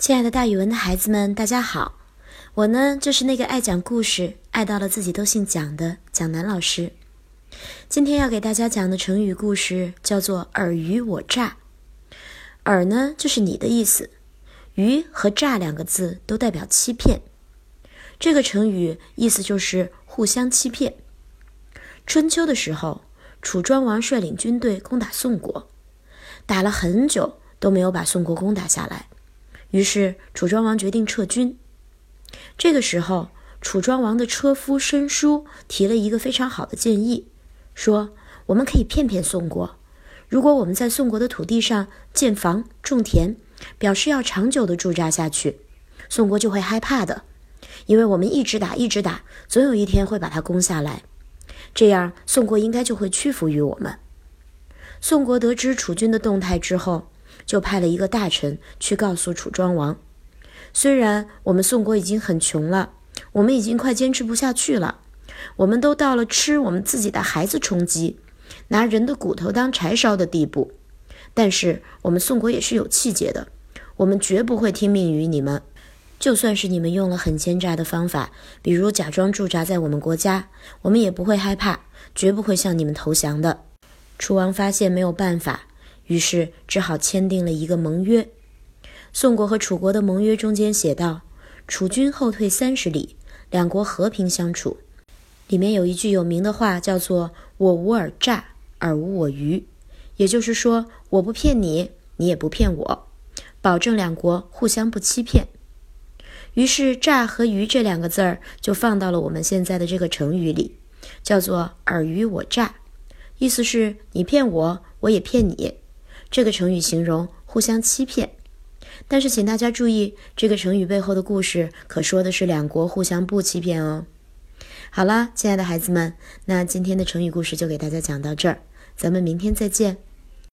亲爱的，大语文的孩子们，大家好！我呢，就是那个爱讲故事、爱到了自己都姓蒋的蒋楠老师。今天要给大家讲的成语故事叫做“尔虞我诈”。尔呢，就是你的意思；虞和诈两个字都代表欺骗。这个成语意思就是互相欺骗。春秋的时候，楚庄王率领军队攻打宋国，打了很久都没有把宋国攻打下来。于是楚庄王决定撤军。这个时候，楚庄王的车夫申叔提了一个非常好的建议，说：“我们可以骗骗宋国，如果我们在宋国的土地上建房种田，表示要长久的驻扎下去，宋国就会害怕的，因为我们一直打一直打，总有一天会把它攻下来。这样，宋国应该就会屈服于我们。”宋国得知楚军的动态之后。就派了一个大臣去告诉楚庄王，虽然我们宋国已经很穷了，我们已经快坚持不下去了，我们都到了吃我们自己的孩子充饥，拿人的骨头当柴烧的地步，但是我们宋国也是有气节的，我们绝不会听命于你们，就算是你们用了很奸诈的方法，比如假装驻扎在我们国家，我们也不会害怕，绝不会向你们投降的。楚王发现没有办法。于是只好签订了一个盟约。宋国和楚国的盟约中间写道：“楚军后退三十里，两国和平相处。”里面有一句有名的话，叫做“我无尔诈，尔无我愚”，也就是说，我不骗你，你也不骗我，保证两国互相不欺骗。于是“诈”和“愚”这两个字儿就放到了我们现在的这个成语里，叫做“尔虞我诈”，意思是你骗我，我也骗你。这个成语形容互相欺骗，但是请大家注意，这个成语背后的故事可说的是两国互相不欺骗哦。好啦，亲爱的孩子们，那今天的成语故事就给大家讲到这儿，咱们明天再见。